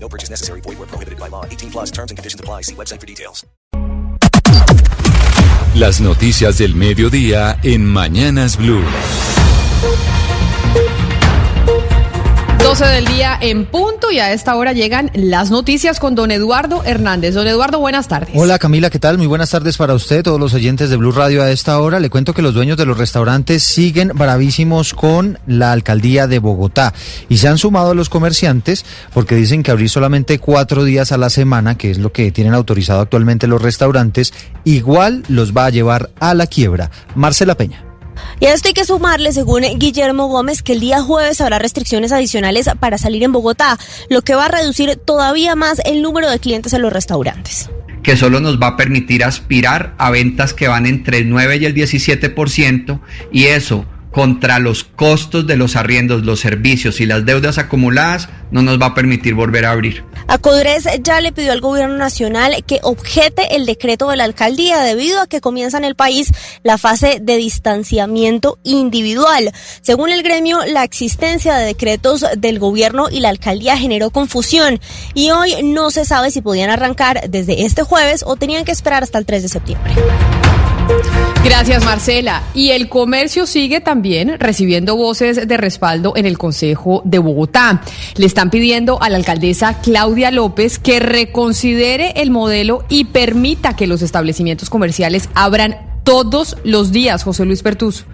No purchase necessary. Void where prohibited by law. 18 plus terms and conditions apply. See website for details. Las noticias del mediodía en Mañanas Blue. 12 del día en punto y a esta hora llegan las noticias con don Eduardo Hernández. Don Eduardo, buenas tardes. Hola Camila, ¿qué tal? Muy buenas tardes para usted, todos los oyentes de Blue Radio a esta hora. Le cuento que los dueños de los restaurantes siguen bravísimos con la alcaldía de Bogotá y se han sumado a los comerciantes porque dicen que abrir solamente cuatro días a la semana, que es lo que tienen autorizado actualmente los restaurantes, igual los va a llevar a la quiebra. Marcela Peña. Y a esto hay que sumarle, según Guillermo Gómez, que el día jueves habrá restricciones adicionales para salir en Bogotá, lo que va a reducir todavía más el número de clientes en los restaurantes. Que solo nos va a permitir aspirar a ventas que van entre el 9 y el 17% y eso contra los costos de los arriendos, los servicios y las deudas acumuladas no nos va a permitir volver a abrir. Acodres ya le pidió al gobierno nacional que objete el decreto de la alcaldía debido a que comienza en el país la fase de distanciamiento individual. Según el gremio, la existencia de decretos del gobierno y la alcaldía generó confusión y hoy no se sabe si podían arrancar desde este jueves o tenían que esperar hasta el 3 de septiembre. Gracias, Marcela. Y el comercio sigue también recibiendo voces de respaldo en el Consejo de Bogotá. Le están pidiendo a la alcaldesa Claudia López que reconsidere el modelo y permita que los establecimientos comerciales abran todos los días, José Luis Pertus.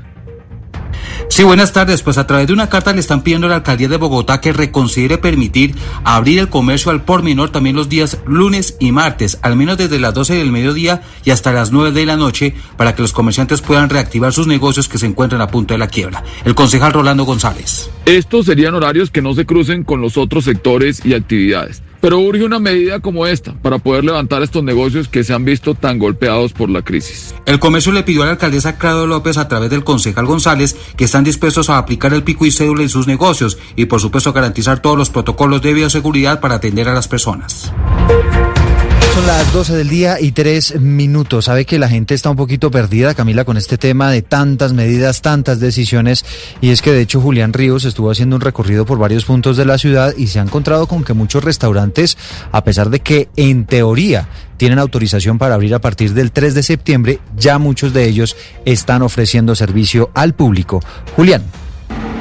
Sí, buenas tardes. Pues a través de una carta le están pidiendo a la alcaldía de Bogotá que reconsidere permitir abrir el comercio al por menor también los días lunes y martes, al menos desde las 12 del mediodía y hasta las 9 de la noche, para que los comerciantes puedan reactivar sus negocios que se encuentran a punto de la quiebra. El concejal Rolando González. Estos serían horarios que no se crucen con los otros sectores y actividades. Pero urge una medida como esta para poder levantar estos negocios que se han visto tan golpeados por la crisis. El comercio le pidió a la alcaldesa Claudio López a través del concejal González que están dispuestos a aplicar el pico y cédula en sus negocios y por supuesto garantizar todos los protocolos de bioseguridad para atender a las personas. Son las 12 del día y tres minutos. Sabe que la gente está un poquito perdida, Camila, con este tema de tantas medidas, tantas decisiones. Y es que de hecho Julián Ríos estuvo haciendo un recorrido por varios puntos de la ciudad y se ha encontrado con que muchos restaurantes, a pesar de que en teoría tienen autorización para abrir a partir del 3 de septiembre, ya muchos de ellos están ofreciendo servicio al público. Julián.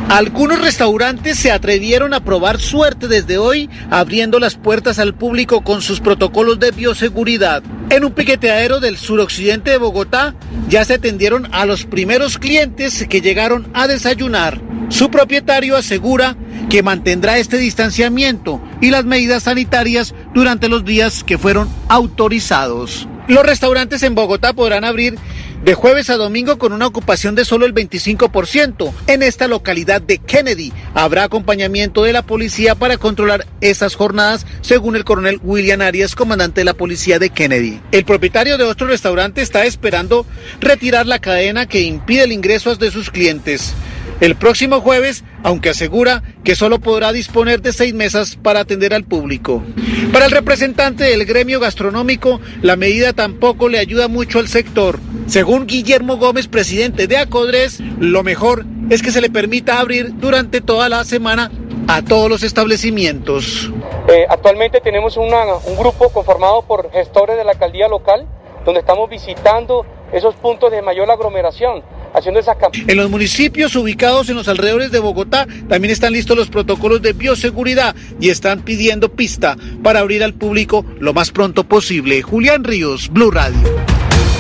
Algunos restaurantes se atrevieron a probar suerte desde hoy, abriendo las puertas al público con sus protocolos de bioseguridad. En un piqueteadero del suroccidente de Bogotá ya se atendieron a los primeros clientes que llegaron a desayunar. Su propietario asegura que mantendrá este distanciamiento y las medidas sanitarias durante los días que fueron autorizados. Los restaurantes en Bogotá podrán abrir de jueves a domingo con una ocupación de solo el 25%. En esta localidad de Kennedy habrá acompañamiento de la policía para controlar esas jornadas, según el coronel William Arias, comandante de la policía de Kennedy. El propietario de otro restaurante está esperando retirar la cadena que impide el ingreso de sus clientes. El próximo jueves, aunque asegura que solo podrá disponer de seis mesas para atender al público. Para el representante del gremio gastronómico, la medida tampoco le ayuda mucho al sector. Según Guillermo Gómez, presidente de Acodres, lo mejor es que se le permita abrir durante toda la semana a todos los establecimientos. Eh, actualmente tenemos un grupo conformado por gestores de la alcaldía local, donde estamos visitando esos puntos de mayor aglomeración haciendo esa En los municipios ubicados en los alrededores de Bogotá también están listos los protocolos de bioseguridad y están pidiendo pista para abrir al público lo más pronto posible. Julián Ríos, Blue Radio.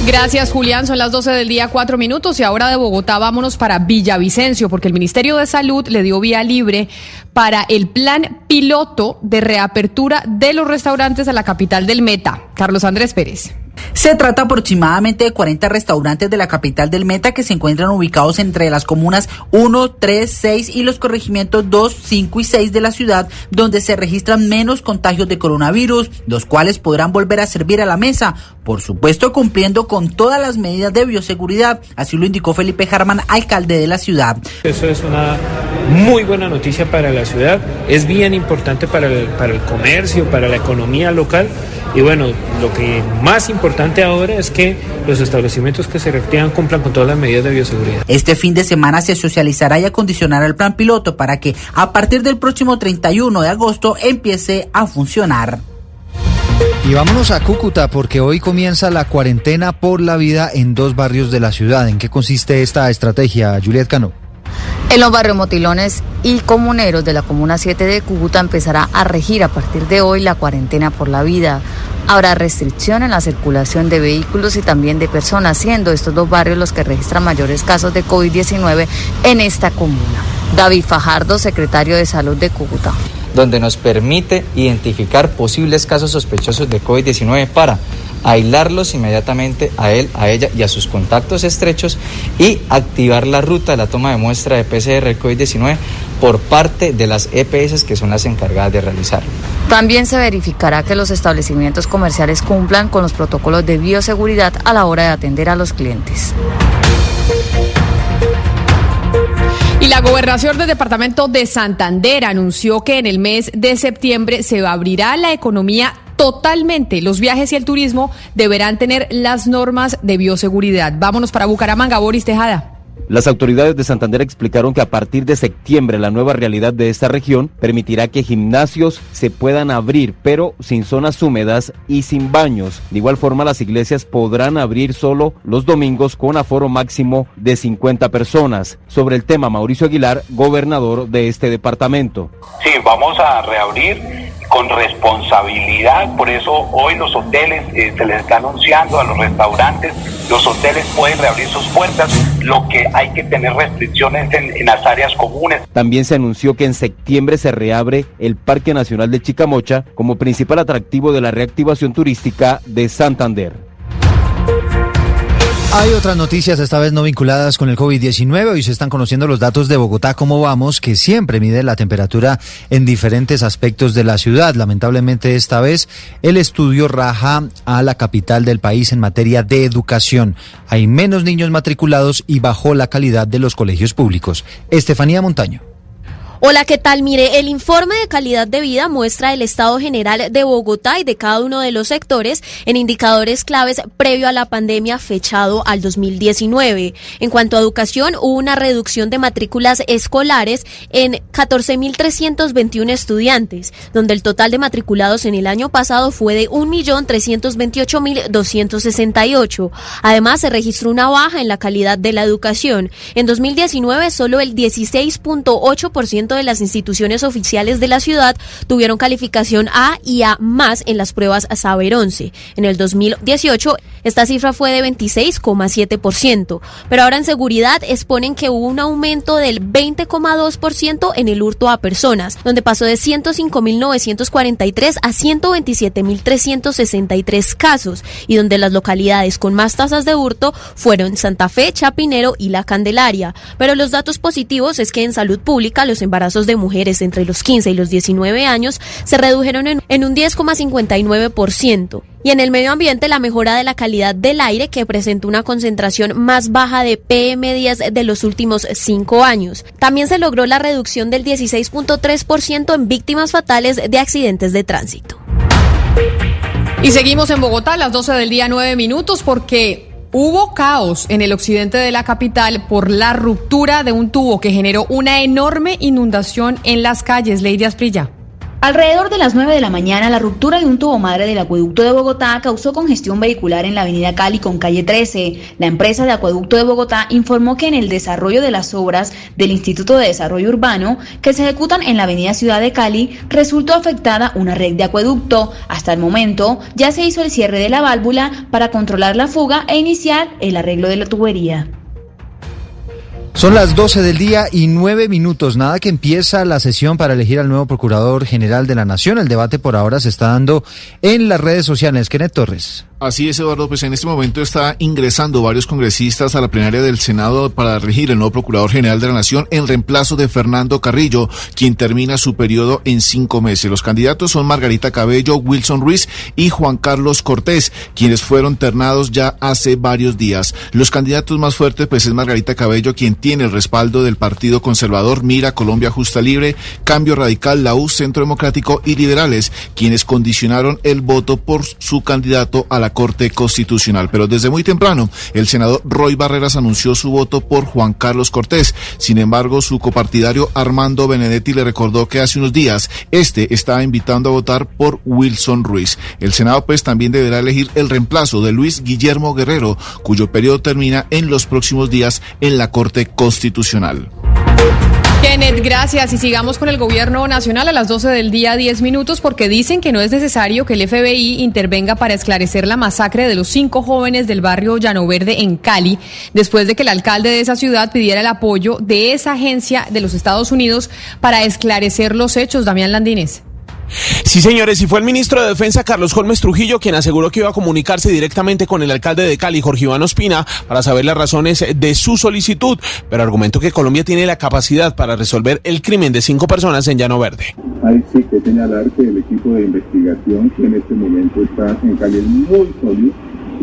Gracias, Julián. Son las 12 del día, cuatro minutos. Y ahora de Bogotá vámonos para Villavicencio, porque el Ministerio de Salud le dio vía libre para el plan piloto de reapertura de los restaurantes de la capital del Meta. Carlos Andrés Pérez. Se trata aproximadamente de 40 restaurantes de la capital del Meta que se encuentran ubicados entre las comunas 1, 3, 6 y los corregimientos 2, 5 y 6 de la ciudad, donde se registran menos contagios de coronavirus, los cuales podrán volver a servir a la mesa, por supuesto cumpliendo con todas las medidas de bioseguridad, así lo indicó Felipe Jarman, alcalde de la ciudad. Eso es una muy buena noticia para la ciudad, es bien importante para el, para el comercio, para la economía local y bueno, lo que más importante ahora es que los establecimientos que se reactivan cumplan con todas las medidas de bioseguridad. Este fin de semana se socializará y acondicionará el plan piloto para que a partir del próximo 31 de agosto empiece a funcionar. Y vámonos a Cúcuta porque hoy comienza la cuarentena por la vida en dos barrios de la ciudad. ¿En qué consiste esta estrategia, Juliet Cano? En los barrios Motilones y Comuneros de la Comuna 7 de Cúcuta empezará a regir a partir de hoy la cuarentena por la vida. Habrá restricción en la circulación de vehículos y también de personas, siendo estos dos barrios los que registran mayores casos de COVID-19 en esta comuna. David Fajardo, secretario de Salud de Cúcuta donde nos permite identificar posibles casos sospechosos de COVID-19 para aislarlos inmediatamente a él, a ella y a sus contactos estrechos y activar la ruta de la toma de muestra de PCR COVID-19 por parte de las EPS que son las encargadas de realizar. También se verificará que los establecimientos comerciales cumplan con los protocolos de bioseguridad a la hora de atender a los clientes. Y la gobernación del departamento de Santander anunció que en el mes de septiembre se abrirá la economía totalmente. Los viajes y el turismo deberán tener las normas de bioseguridad. Vámonos para Bucaramanga, Boris Tejada. Las autoridades de Santander explicaron que a partir de septiembre la nueva realidad de esta región permitirá que gimnasios se puedan abrir, pero sin zonas húmedas y sin baños. De igual forma, las iglesias podrán abrir solo los domingos con aforo máximo de 50 personas. Sobre el tema, Mauricio Aguilar, gobernador de este departamento. Sí, vamos a reabrir con responsabilidad, por eso hoy los hoteles eh, se les está anunciando a los restaurantes, los hoteles pueden reabrir sus puertas, lo que hay que tener restricciones en, en las áreas comunes. También se anunció que en septiembre se reabre el Parque Nacional de Chicamocha como principal atractivo de la reactivación turística de Santander. Hay otras noticias, esta vez no vinculadas con el COVID-19. Hoy se están conociendo los datos de Bogotá, cómo vamos, que siempre mide la temperatura en diferentes aspectos de la ciudad. Lamentablemente esta vez el estudio raja a la capital del país en materia de educación. Hay menos niños matriculados y bajó la calidad de los colegios públicos. Estefanía Montaño. Hola, ¿qué tal? Mire, el informe de calidad de vida muestra el estado general de Bogotá y de cada uno de los sectores en indicadores claves previo a la pandemia fechado al 2019. En cuanto a educación, hubo una reducción de matrículas escolares en 14.321 estudiantes, donde el total de matriculados en el año pasado fue de 1.328.268. Además, se registró una baja en la calidad de la educación. En 2019, solo el 16.8% de las instituciones oficiales de la ciudad tuvieron calificación A y A más en las pruebas Saber 11. En el 2018, esta cifra fue de 26,7%. Pero ahora en seguridad exponen que hubo un aumento del 20,2% en el hurto a personas, donde pasó de 105.943 a 127.363 casos y donde las localidades con más tasas de hurto fueron Santa Fe, Chapinero y La Candelaria. Pero los datos positivos es que en salud pública los embarazos de mujeres entre los 15 y los 19 años se redujeron en, un 10,59%. Y en el medio ambiente, la mejora de la calidad del aire, que presentó una concentración más baja de PM10 de los últimos cinco años. También se logró la reducción del 16.3% en víctimas fatales de accidentes de tránsito. Y seguimos en Bogotá a las 12 del día, 9 minutos, porque Hubo caos en el occidente de la capital por la ruptura de un tubo que generó una enorme inundación en las calles. Lady Asprilla. Alrededor de las 9 de la mañana, la ruptura de un tubo madre del acueducto de Bogotá causó congestión vehicular en la avenida Cali con calle 13. La empresa de acueducto de Bogotá informó que en el desarrollo de las obras del Instituto de Desarrollo Urbano que se ejecutan en la avenida Ciudad de Cali resultó afectada una red de acueducto. Hasta el momento ya se hizo el cierre de la válvula para controlar la fuga e iniciar el arreglo de la tubería. Son las 12 del día y 9 minutos. Nada que empieza la sesión para elegir al nuevo Procurador General de la Nación. El debate por ahora se está dando en las redes sociales. Kenneth Torres. Así es, Eduardo, pues en este momento está ingresando varios congresistas a la plenaria del Senado para elegir el nuevo Procurador General de la Nación en reemplazo de Fernando Carrillo, quien termina su periodo en cinco meses. Los candidatos son Margarita Cabello, Wilson Ruiz y Juan Carlos Cortés, quienes fueron ternados ya hace varios días. Los candidatos más fuertes pues es Margarita Cabello, quien tiene el respaldo del Partido Conservador, Mira, Colombia Justa Libre, Cambio Radical, la U, Centro Democrático y Liberales, quienes condicionaron el voto por su candidato a la Corte Constitucional. Pero desde muy temprano, el senador Roy Barreras anunció su voto por Juan Carlos Cortés. Sin embargo, su copartidario Armando Benedetti le recordó que hace unos días este estaba invitando a votar por Wilson Ruiz. El Senado pues también deberá elegir el reemplazo de Luis Guillermo Guerrero, cuyo periodo termina en los próximos días en la Corte Constitucional. Kenneth, gracias. Y sigamos con el gobierno nacional a las 12 del día, 10 minutos, porque dicen que no es necesario que el FBI intervenga para esclarecer la masacre de los cinco jóvenes del barrio Llano Verde en Cali, después de que el alcalde de esa ciudad pidiera el apoyo de esa agencia de los Estados Unidos para esclarecer los hechos. Damián Landines. Sí, señores, y fue el ministro de Defensa Carlos Holmes Trujillo quien aseguró que iba a comunicarse directamente con el alcalde de Cali, Jorge Iván Ospina, para saber las razones de su solicitud, pero argumentó que Colombia tiene la capacidad para resolver el crimen de cinco personas en Llano Verde. Hay sí que señalar que el equipo de investigación que en este momento está en Cali es muy sólido,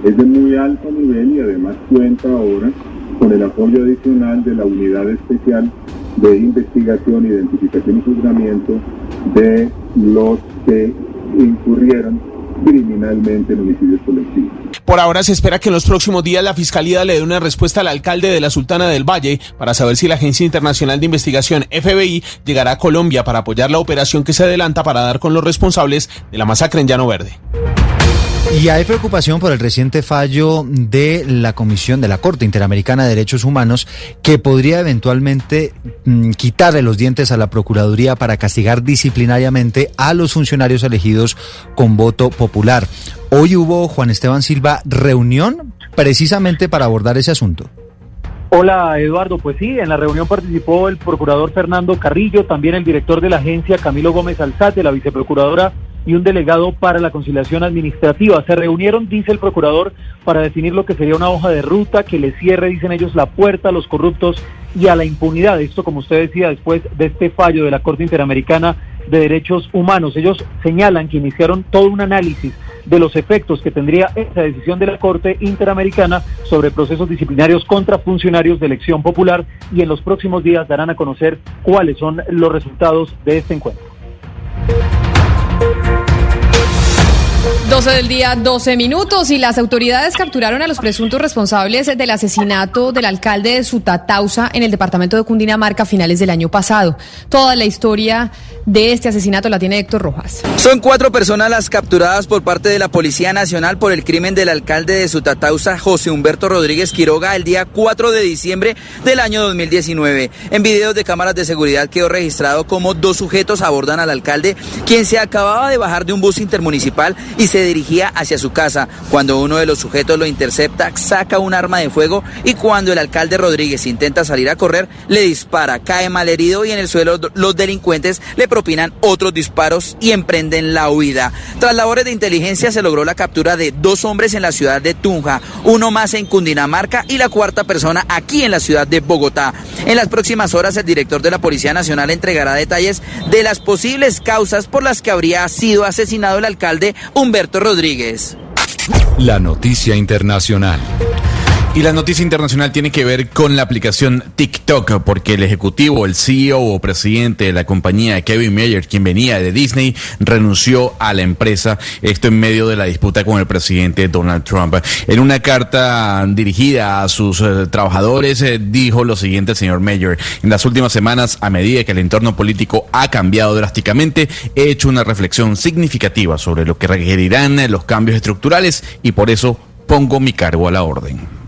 es de muy alto nivel y además cuenta ahora con el apoyo adicional de la unidad especial de investigación, identificación y juzgamiento de los que incurrieron criminalmente en homicidios colectivos. Por ahora se espera que en los próximos días la Fiscalía le dé una respuesta al alcalde de la Sultana del Valle para saber si la Agencia Internacional de Investigación FBI llegará a Colombia para apoyar la operación que se adelanta para dar con los responsables de la masacre en Llano Verde. Y hay preocupación por el reciente fallo de la Comisión de la Corte Interamericana de Derechos Humanos que podría eventualmente mm, quitarle los dientes a la Procuraduría para castigar disciplinariamente a los funcionarios elegidos con voto popular. Hoy hubo, Juan Esteban Silva, reunión precisamente para abordar ese asunto. Hola Eduardo, pues sí, en la reunión participó el procurador Fernando Carrillo, también el director de la agencia Camilo Gómez Alzate, la viceprocuradora y un delegado para la conciliación administrativa. Se reunieron, dice el procurador, para definir lo que sería una hoja de ruta que le cierre, dicen ellos, la puerta a los corruptos y a la impunidad. Esto, como usted decía, después de este fallo de la Corte Interamericana de Derechos Humanos. Ellos señalan que iniciaron todo un análisis de los efectos que tendría esa decisión de la Corte Interamericana sobre procesos disciplinarios contra funcionarios de elección popular y en los próximos días darán a conocer cuáles son los resultados de este encuentro. 12 del día, 12 minutos y las autoridades capturaron a los presuntos responsables del asesinato del alcalde de Sutatausa en el departamento de Cundinamarca a finales del año pasado. Toda la historia de este asesinato la tiene Héctor Rojas. Son cuatro personas las capturadas por parte de la Policía Nacional por el crimen del alcalde de Sutatausa, José Humberto Rodríguez Quiroga, el día 4 de diciembre del año 2019. En videos de cámaras de seguridad quedó registrado como dos sujetos abordan al alcalde, quien se acababa de bajar de un bus intermunicipal y se dirigía hacia su casa. Cuando uno de los sujetos lo intercepta, saca un arma de fuego y cuando el alcalde Rodríguez intenta salir a correr, le dispara, cae malherido y en el suelo los delincuentes le propinan otros disparos y emprenden la huida. Tras labores de inteligencia se logró la captura de dos hombres en la ciudad de Tunja, uno más en Cundinamarca y la cuarta persona aquí en la ciudad de Bogotá. En las próximas horas el director de la Policía Nacional entregará detalles de las posibles causas por las que habría sido asesinado el alcalde Humberto Rodríguez. La noticia internacional. Y la noticia internacional tiene que ver con la aplicación TikTok, porque el ejecutivo, el CEO o presidente de la compañía, Kevin Mayer, quien venía de Disney, renunció a la empresa, esto en medio de la disputa con el presidente Donald Trump. En una carta dirigida a sus eh, trabajadores, eh, dijo lo siguiente señor Mayer, en las últimas semanas, a medida que el entorno político ha cambiado drásticamente, he hecho una reflexión significativa sobre lo que requerirán los cambios estructurales y por eso pongo mi cargo a la orden.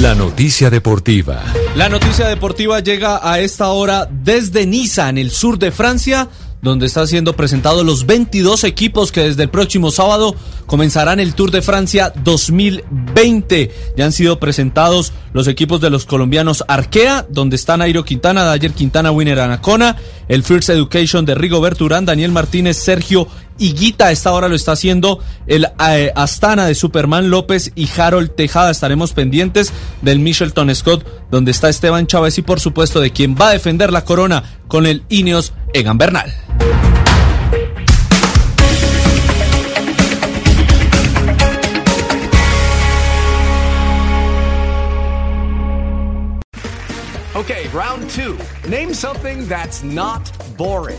La noticia deportiva. La noticia deportiva llega a esta hora desde Niza, en el sur de Francia, donde están siendo presentados los 22 equipos que desde el próximo sábado comenzarán el Tour de Francia 2020. Ya han sido presentados los equipos de los colombianos Arkea, donde están Nairo Quintana, Dayer Quintana, Winner Anacona, el First Education de Rigo Berturán, Daniel Martínez, Sergio Higuita a esta hora lo está haciendo el eh, Astana de Superman López y Harold Tejada. Estaremos pendientes del Michelton Scott, donde está Esteban Chávez y por supuesto de quien va a defender la corona con el Ineos Egan Bernal. Okay, round two. Name something that's not boring.